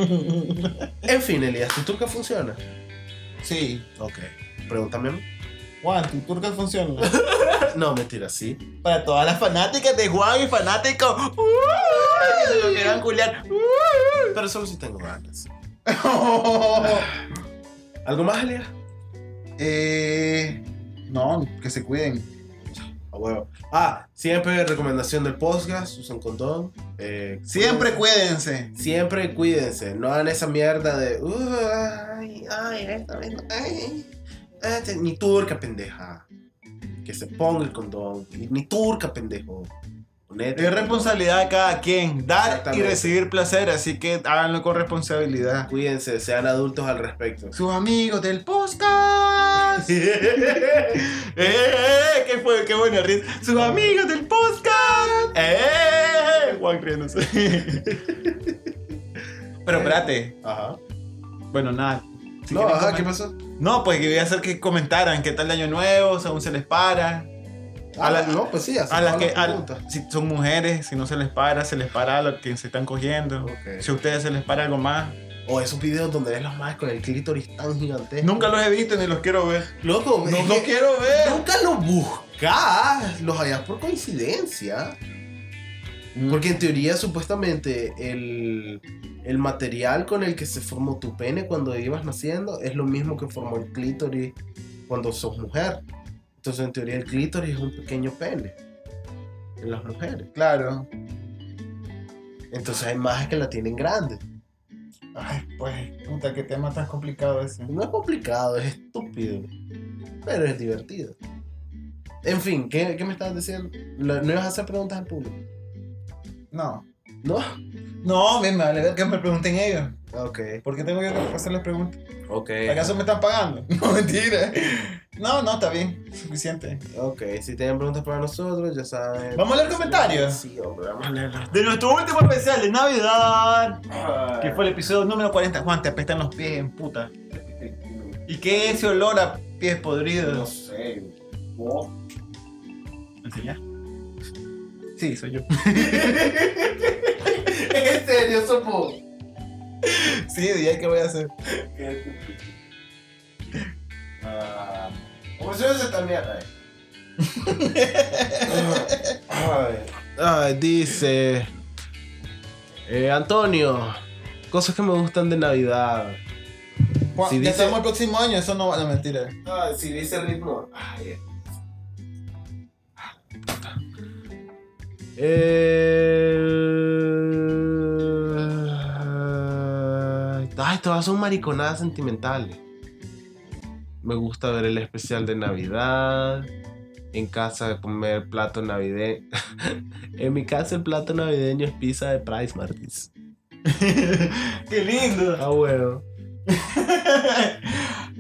En fin, Elías, ¿tu turca funciona? sí. Ok. Pregúntame a mí. Juan, tu turca funciona. <laughs> No, mentira, sí. Para todas las fanáticas de Juan y fanáticos. que se lo quieran culiar. Pero solo si tengo ganas. <laughs> ¿Algo más, Elías? eh, no, que se cuiden. A huevo. Ah, siempre recomendación del podcast, usen condón. Eh, Siempre cuídense. Siempre cuídense. No hagan esa mierda de. "Uh, ay, ay, esta vez no, ay, este", ni turca, pendeja. Que se ponga el condón. Ni turca, pendejo. Es responsabilidad de cada quien, dar y recibir placer, así que háganlo con responsabilidad. Cuídense, sean adultos al respecto. Sus amigos del podcast. <laughs> <laughs> ¡Eh! ¿Qué fue? ¡Qué buena risa! ¡Sus amigos del podcast! ¡Eh! Juan riéndose. <laughs> Pero espérate. Ajá. Bueno, nada. Si no, ajá, ¿qué pasó? No, pues que voy a hacer que comentaran qué tal el año nuevo, si aún se les para. A la- no, pues sí, así A las que, a- si son mujeres, si no se les para, se les para a los que se están cogiendo. Si a ustedes se les para algo más. O esos videos donde ves las madres con el clítoris tan gigantesco. Nunca los he visto ni los quiero ver. Loco, No los quiero ver. Nunca los buscas. Los hallas por coincidencia. Porque en teoría, supuestamente, el, el material con el que se formó tu pene cuando ibas naciendo es lo mismo que formó el clítoris cuando sos mujer. Entonces, en teoría, el clítoris es un pequeño pene en las mujeres. Claro. Entonces, hay más que la tienen grande. Ay, pues, puta, qué tema tan complicado ese. No es complicado, es estúpido. Pero es divertido. En fin, ¿qué, qué me estabas diciendo? ¿No no ibas a hacer preguntas al público? No. ¿No? No, bien, me vale ver que me pregunten ellos. Ok, ¿Por qué tengo yo que hacerles preguntas? ok. ¿Acaso me están pagando? <laughs> No, mentira. No, no, está bien. Suficiente. Ok, si tienen preguntas para nosotros, ya saben. ¿Vamos a leer comentarios? Sí, hombre, vamos a leerlos. De nuestro último especial de Navidad, que fue el episodio número 40. Juan, te apestan los pies en puta. ¿Y qué es ese olor a pies No podridos? sé. ¿Enseñar? Sí, soy yo. <laughs> ¿En serio, Sopo? Sí, día ¿qué voy a hacer? Ah, ¿Cómo se hace esta mierda? Ay, <laughs> Ay, dice eh, Antonio, cosas que me gustan de Navidad. Si ya dice- estamos el próximo año, eso no va a mentira. Ay, si dice ritmo. Ay, eh... Ay, todas son mariconadas sentimentales. Me gusta ver el especial de Navidad. En casa comer plato navideño. <laughs> en mi casa el plato navideño es pizza de Price Martins. <laughs> ¡Qué lindo! Ah, bueno.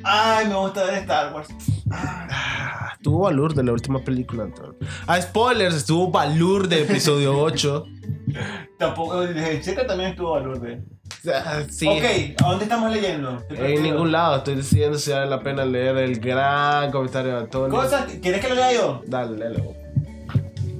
Ay, me gusta ver Star Wars. Ah, Estuvo Balur de la última película, Antonio. Ah, spoilers, estuvo Balur de episodio <laughs> 8. Tampoco, desde el 7 también estuvo valor de. Ah, Sí. Ok, ¿a dónde estamos leyendo? En ningún lado, estoy decidiendo si vale la pena leer el gran comentario de Antonio. Cosas, ¿quieres que lo lea yo? Dale, léelo.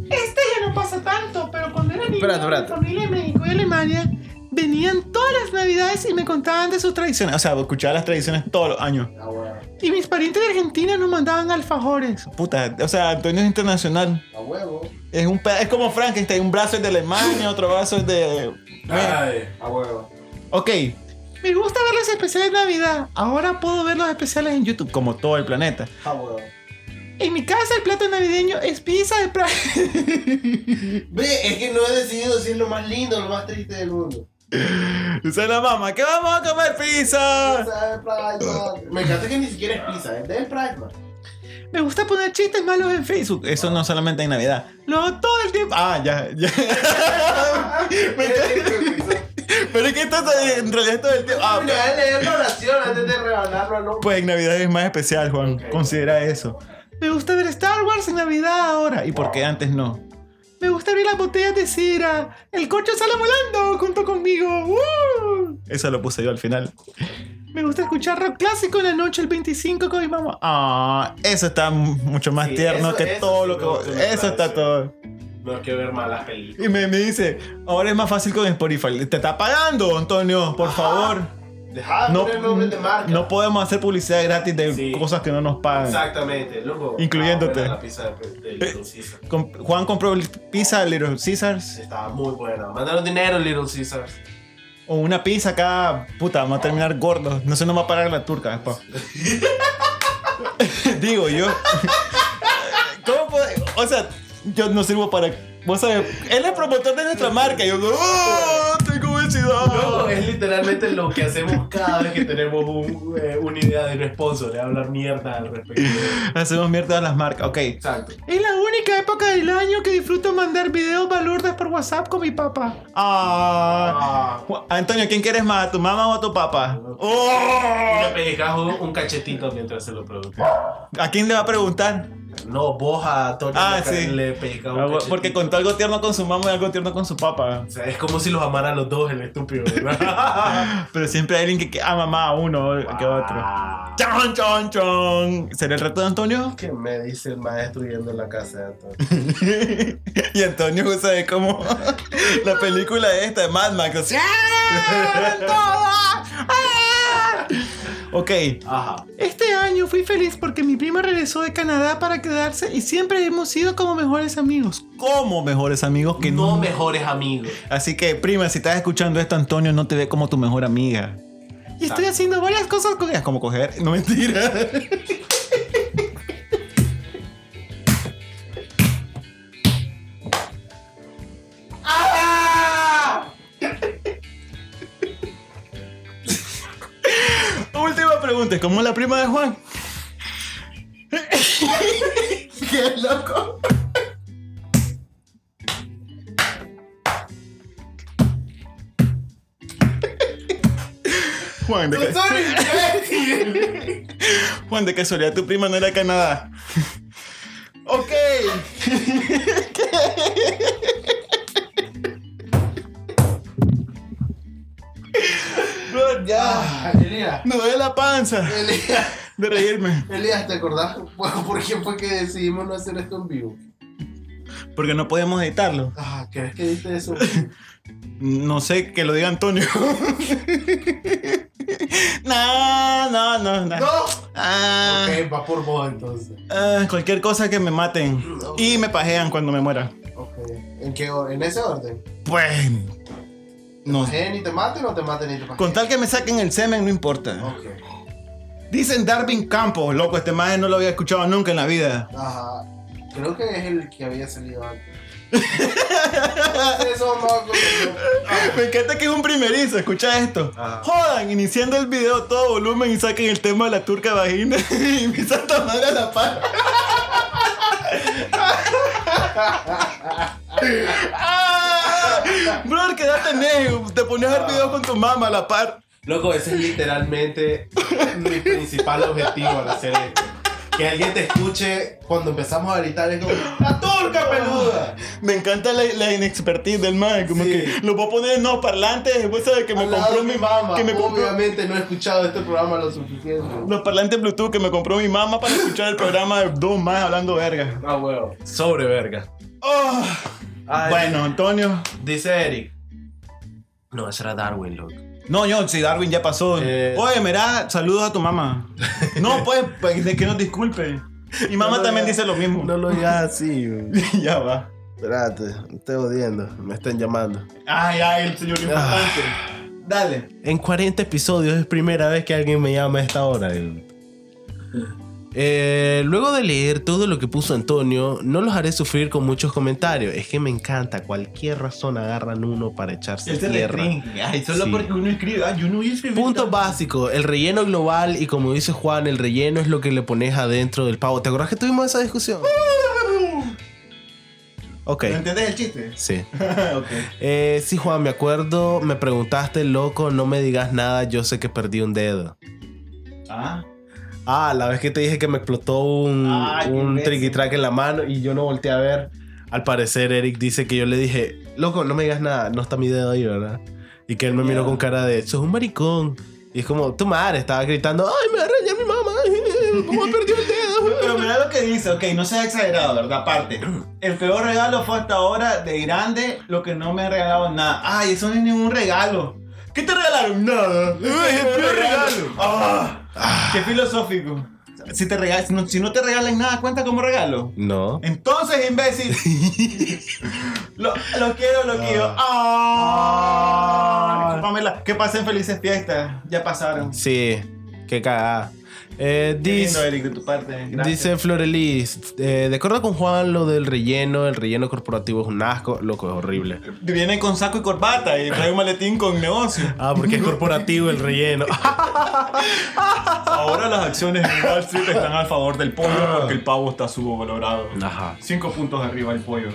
Este ya no pasa tanto, pero cuando era niño, Espérate, espérate. mi familia en México y Alemania venían todas las navidades y me contaban de sus tradiciones. O sea, escuchaba las tradiciones todos los años. Ah, bueno. Y mis parientes de Argentina nos mandaban alfajores. Puta, o sea, Antonio es internacional. A huevo. Es, un, es como Frankenstein, un brazo es de Alemania, otro brazo es de... Ay, a huevo. Ok, Me gusta ver los especiales de Navidad. Ahora puedo ver los especiales en YouTube. como todo el planeta. A huevo. En mi casa el plato navideño es pizza de pra... <laughs> Ve, es que no he decidido si es lo más lindo o lo más triste del mundo. <laughs> Dice la mamá, ¿qué vamos a comer pizza? Me encanta que ni siquiera es pizza, es del Price Man. Me gusta poner chistes malos en Facebook. Eso no solamente en Navidad. Lo todo el tiempo. Ah, ya, ya. <laughs> Pero es que esto es- en realidad es todo el tiempo. Ah, voy a leer la oración antes de rebanarlo, ¿no? pues en Navidad es más especial, Juan. Considera eso. Me gusta ver Star Wars en Navidad ahora. ¿Y por qué antes no? Me gusta abrir las botellas de sidra. El coche sale volando junto conmigo. ¡Uh! Eso lo puse yo al final. Me gusta escuchar rock clásico en la noche el 25 con mi mamá. Ah, eso está mucho más Sí, tierno eso- que eso todo sí lo que. Eso está todo. No hay que ver malas películas. Y me, me dice, ahora es más fácil con Spotify. Te está pagando, Antonio, por favor. Deja de No, poner nombres de marca. no podemos hacer publicidad gratis de Sí. cosas que no nos pagan. Exactamente, loco. Incluyéndote. Ah, buena la pizza de, de Little Caesar. Com- Juan compró pizza de Little Caesars Estaba muy buena. Mandaron dinero, Little Caesars. o una pizza acá. Puta, vamos a terminar gordos. No se nos va a pagar la turca después. <laughs> Digo yo. ¿Cómo puede? O sea, yo no sirvo para. Vos sabés, él es promotor de nuestra marca. Y yo, ¡Oh! No, es literalmente lo que hacemos cada vez que tenemos un, eh, una idea de un sponsor, de hablar mierda al respecto. Hacemos mierda a las marcas. Ok. Exacto. Es la única época del año que disfruto mandar videos balurdas por WhatsApp con mi papá. Ah. Ah, Antonio, ¿quién quieres más? ¿A tu mamá o a tu papá? y ¡Oh! le pellizcas un, cachetito mientras se lo pregunté. ¿A quién le va a preguntar? No, vos a Tony Ah, le, sí. le pellizcas un Ah. Porque contó algo tierno con su mamá y algo tierno con su papá. O sea, es como si los amaran los dos, el estúpido, ¿verdad? <laughs> Pero siempre hay alguien que, que ama más a uno que a otro. ¡Chon, chon, chon! ¿Será el reto de Antonio? ¿Qué me dice el maestro yendo en la casa de Antonio? <laughs> y Antonio sabe cómo <laughs> la película esta de Mad Max. así, ¡ah! ¡Todas! ¡Ah! Ok, Ajá. Este año fui feliz porque mi prima regresó de Canadá para quedarse y siempre hemos sido como mejores amigos. como mejores amigos que no no. mejores amigos. Así que, prima, si estás escuchando esto, Antonio no te ve como tu mejor amiga. Y estoy haciendo varias cosas con Es como coger. No mentira. <laughs> última pregunta, es como la prima de Juan. <laughs> Qué loco. Juan, de casualidad. Juan, de casualidad, tu prima no era Canadá. ok. <laughs> Ya. Ah, Elías, Me duele la panza Elías, de reírme. Elías, ¿te acordás Bueno, por qué fue que decidimos no hacer esto en vivo? Porque no podemos editarlo. Ah, ¿crees que diste eso? No sé, que lo diga Antonio. no, no, no, no. ¡No! Ah, Ok, va por vos entonces. ah, cualquier cosa que me maten. Y me pajean cuando me muera. Ok. ¿En qué ¿En ese orden? Pues. No. ¿Pajeen y te maten o te maten y te pajeen? Con tal que me saquen el semen, no importa. Ok. Dicen Darwin Campos, loco, este maje no lo había escuchado nunca en la vida. Ajá. Creo que es el que había salido antes. Eso no Ah, Me encanta que es un primerizo, escucha esto. Ajá. Jodan, iniciando el video todo volumen y saquen el tema de la turca vagina <laughs> y mi santa madre a la par. <laughs> ah, <laughs> brother, ¿qué edad? Te pones a ver video con tu mamá a la par. Loco, ese es literalmente mi principal objetivo al hacer esto. Que alguien te escuche cuando empezamos a gritar es como ¡La turca peluda! Me encanta la, la inexpertise del man, como Sí. que lo voy a poner en no parlantes, después sabe que me Al compró de mi mamá. que me compró Obviamente no he escuchado este programa lo suficiente. los parlantes Bluetooth que me compró mi mamá para escuchar el programa de dos más hablando verga. Ah, huevo. Sobre verga. Oh. Ay, Bueno, Antonio. Dice Eric. No, ese era Darwin, loco. No, yo, si Darwin ya pasó. Eh. Oye, mira, saludos a tu mamá. No, <laughs> pues, pues, de que nos disculpe. Mi mamá No también dice lo mismo. No lo digas así, <laughs> ya va. Espérate, me estoy odiando. Me están llamando. Ay, ay, el señor importante. Dale. En 40 episodios es primera vez que alguien me llama a esta hora. Eh, luego de leer todo lo que puso Antonio, no los haré sufrir con muchos comentarios. Es que me encanta. Cualquier razón agarran uno para echarse se tierra. Ay, solo Sí. porque uno escribe. Ay, yo no voy a escribir. Punto básico, el relleno global y como dice Juan, el relleno es lo que le pones adentro del pavo. ¿Te acuerdas que tuvimos esa discusión? Ok, ¿No ¿Entendés el chiste? sí. <laughs> ok. Eh, sí, Juan, me acuerdo, me preguntaste, loco, no me digas nada, yo sé que perdí un dedo. Ah. Ah, la vez que te dije que me explotó un, Ay, un triqui-track en la mano y yo no volteé a ver. Al parecer, Eric dice que yo le dije, loco, no me digas nada, no está mi dedo ahí, ¿verdad? Y que él me miró con cara de, sos un maricón. Y es como, tu madre estaba gritando, ay, me va a rayar mi mamá, <laughs> ¿cómo perdió el dedo? Pero mira lo que dice, ok, no seas exagerado, ¿verdad? Aparte, el peor regalo fue hasta ahora de grande lo que no me ha regalado nada. Ay, eso no es ningún regalo. ¿Qué te regalaron? Nada. El peor regalo. Ah, qué filosófico. Si, te regal- si, no, si no te regalan nada, cuenta como regalo. No. Entonces, imbécil. <laughs> lo, lo quiero, lo quiero. Ah. Pamela, que pasen felices fiestas. Ya pasaron. Sí, qué cagada. Eh, dice, Eric, de tu parte. Gracias. dice Florelis, eh, de acuerdo con Juan, lo del relleno, el relleno corporativo es un asco, loco, es horrible. Viene con saco y corbata y trae un maletín con negocio. <laughs> Ah, porque es corporativo el relleno. <laughs> Ahora las acciones en Wall Street están a favor del pollo porque el pavo está subvalorado. Ajá. Cinco puntos arriba el pollo.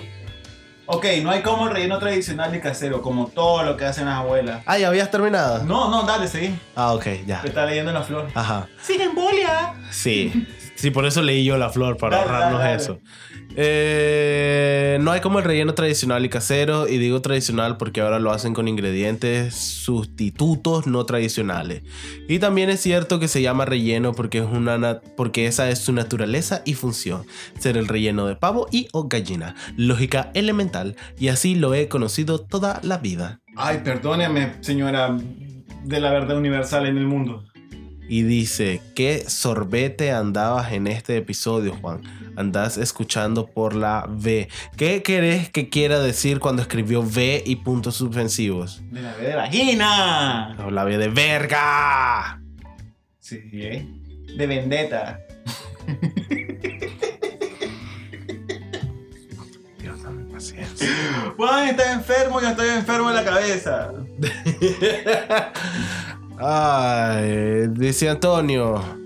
Ok, no hay como el relleno tradicional y casero, como todo lo que hacen las abuelas. Ah, ¿ya habías terminado? No, no, dale, seguí. Ah, ok, ya. Te está leyendo la flor. Ajá. ¡Sigue en bolia! Sí. Sí, por eso leí yo la flor, para Dale, ahorrarnos dale, dale. eso. Eh, no hay como el relleno tradicional y casero, y digo tradicional porque ahora lo hacen con ingredientes sustitutos no tradicionales. Y también es cierto que se llama relleno porque, es una porque esa es su naturaleza y función, ser el relleno de pavo y o gallina. Lógica elemental, y así lo he conocido toda la vida. Ay, perdóneme, señora de la verdad universal en el mundo. Y dice, ¿qué sorbete andabas en este episodio, Juan? Andás escuchando por la V. ¿Qué querés que quiera decir cuando escribió V y puntos suspensivos? De la de vagina. No, la V de verga. Sí, ¿eh? De vendetta. Dios, dame paciencia. Juan está enfermo, yo estoy enfermo en la cabeza. <laughs> Ay, dice Antonio.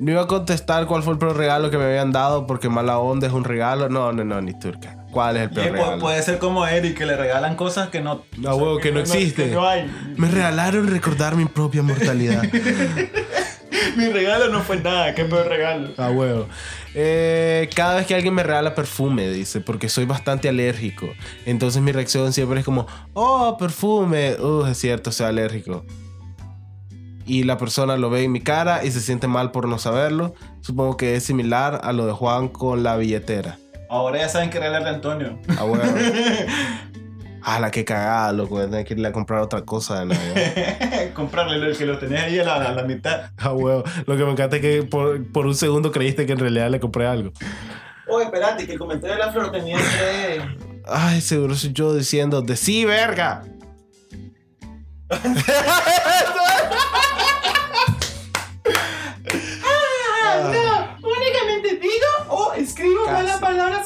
No iba a contestar cuál fue el peor regalo que me habían dado porque mala onda es un regalo. No, no, no, ni turca. ¿Cuál es el peor pu- regalo? puede ser como Eric, que le regalan cosas que no. No, huevo, que no existe. que no hay. Me regalaron recordar mi propia mortalidad. <laughs> Mi regalo no fue nada, qué peor regalo. Ah, huevo. Eh, cada vez que alguien me regala perfume, dice, porque soy bastante alérgico. Entonces mi reacción siempre es como, oh, perfume. Uh, es cierto, soy alérgico. Y la persona lo ve en mi cara y se siente mal por no saberlo. Supongo que es similar a lo de Juan con la billetera. Ahora ya saben que regalarle a Antonio. Ah, huevo. <laughs> Ah, la que cagada, loco. Tener que irle a comprar otra cosa de Navidad. <laughs> Comprarle lo que lo tenés ahí a la, a la mitad. Ah, huevo. Lo que me encanta es que por, por un segundo creíste que en realidad le compré algo. Oh, espérate, que el comentario de la flor tenía que. Ay, seguro soy yo diciendo de sí, verga. <laughs>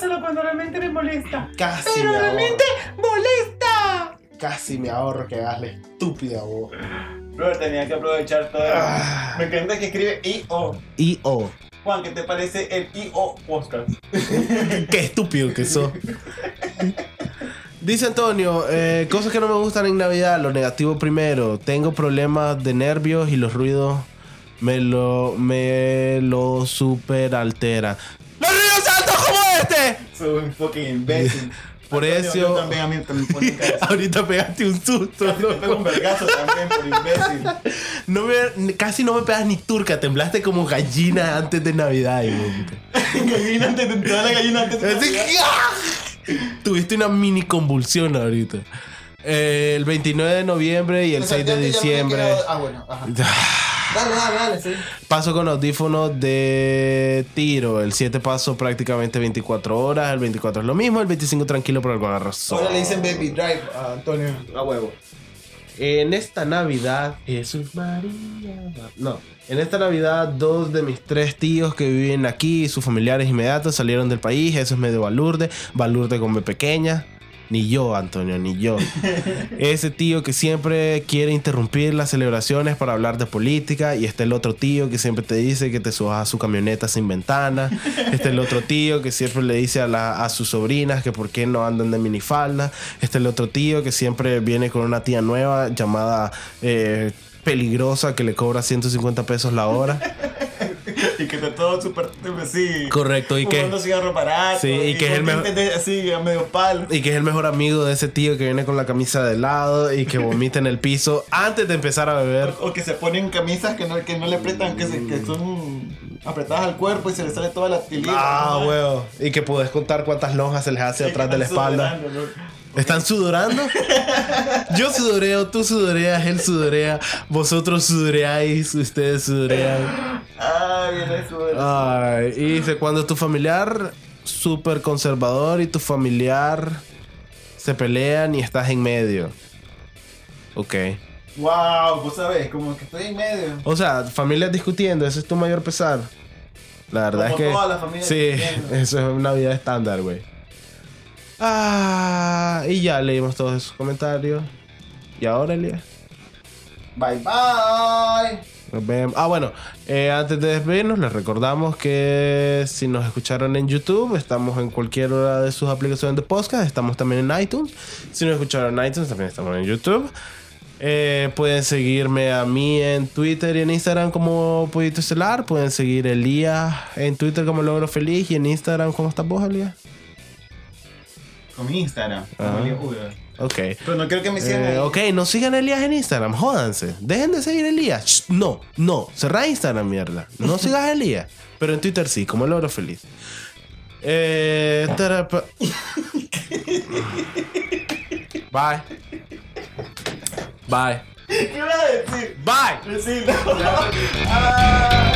solo cuando realmente me molesta. Casi Pero me realmente molesta. Casi me ahorro que hagas la estúpida voz. Flor tenía que aprovechar todo. Ah. Me encanta que escribe I-O. Y o. Juan, ¿qué te parece el I-O podcast? <laughs> Qué estúpido que sos. Dice Antonio, eh, cosas que no me gustan en Navidad, lo negativo primero. Tengo problemas de nervios y los ruidos me lo, me lo super alteran. Soy un fucking imbécil. <laughs> Por eso- yo también a mí. <laughs> Ahorita pegaste un susto. Casi pego un vergazo también por imbécil. No me- casi no me pegas ni turca, temblaste como gallina antes de Navidad. <laughs> Gallina antes de toda la gallina antes de que, ¡ah! Tuviste una mini convulsión ahorita. Eh, el 29 de noviembre y el 6 de diciembre. Ah, bueno, ajá. Dale, dale, dale, sí. Paso con audífonos de tiro. El 7 paso prácticamente 24 horas. El 24 es lo mismo. El 25 tranquilo por alguna razón. Ahora le dicen Baby Drive a Antonio. A huevo. En esta Navidad, Jesús María. No. En esta Navidad, dos de mis tres tíos que viven aquí y sus familiares inmediatos salieron del país. Eso es medio balurde. Balurde con B pequeña. Ni yo, Antonio, ni yo. <laughs> Ese tío que siempre quiere interrumpir las celebraciones para hablar de política. Y está el otro tío que siempre te dice que te subas a su camioneta sin ventana. Está el otro tío que siempre le dice a, la- a sus sobrinas que por qué no andan de minifalda. Está el otro tío que siempre viene con una tía nueva llamada eh, peligrosa que le cobra 150 pesos la hora. <laughs> <laughs> Y que está todo súper así. Correcto, y que, barato. Sí, y que es el mejor- Así, a medio palo. y que es el mejor amigo de ese tío que viene con la camisa de lado y que vomita en el piso antes de empezar a beber. O que se ponen camisas que no, que no le apretan, que, se- que son apretadas al cuerpo y se le sale toda la tilita. Ah, ¿no? huevo. Y que puedes contar cuántas lonjas se les hace Sí, atrás de la espalda. ¿Están sudorando? <laughs> Yo sudoreo, tú sudoreas, él sudorea, vosotros sudoreáis, ustedes sudorean. Eso. Ay, y dice, cuando tu familiar súper conservador y tu familiar se pelean y estás en medio. Ok. Wow, vos sabés, como que estoy en medio. O sea, familias discutiendo, ese es tu mayor pesar. La verdad Como es que... familias sí, discutiendo. <laughs> eso es una vida estándar, güey. Ah, y ya leímos todos esos comentarios. ¿Y ahora, Elías? Bye bye. Ah, bueno, eh, antes de despedirnos, les recordamos que si nos escucharon en YouTube, estamos en cualquier hora de sus aplicaciones de podcast. Estamos también en iTunes. Si nos escucharon en iTunes, también estamos en YouTube. Eh, pueden seguirme a mí en Twitter y en Instagram como Pollito Estelar. Pueden seguir a Elías en Twitter como Logro Feliz y en Instagram como estás vos, Elías. Con mi Instagram. Ajá. Como Elías Uy, Ok. Pero no quiero que me sigan. Eh, ahí. ok, no sigan a Elías en Instagram, jódanse. Dejen de seguir a Elías. Shh, no, no, cerrá Instagram, mierda. No sigas a Elías. Pero en Twitter sí, como el oro feliz. Eh, terapa- Bye. Bye. ¿Qué ibas a decir? Bye. Decirlo. <laughs> Ah.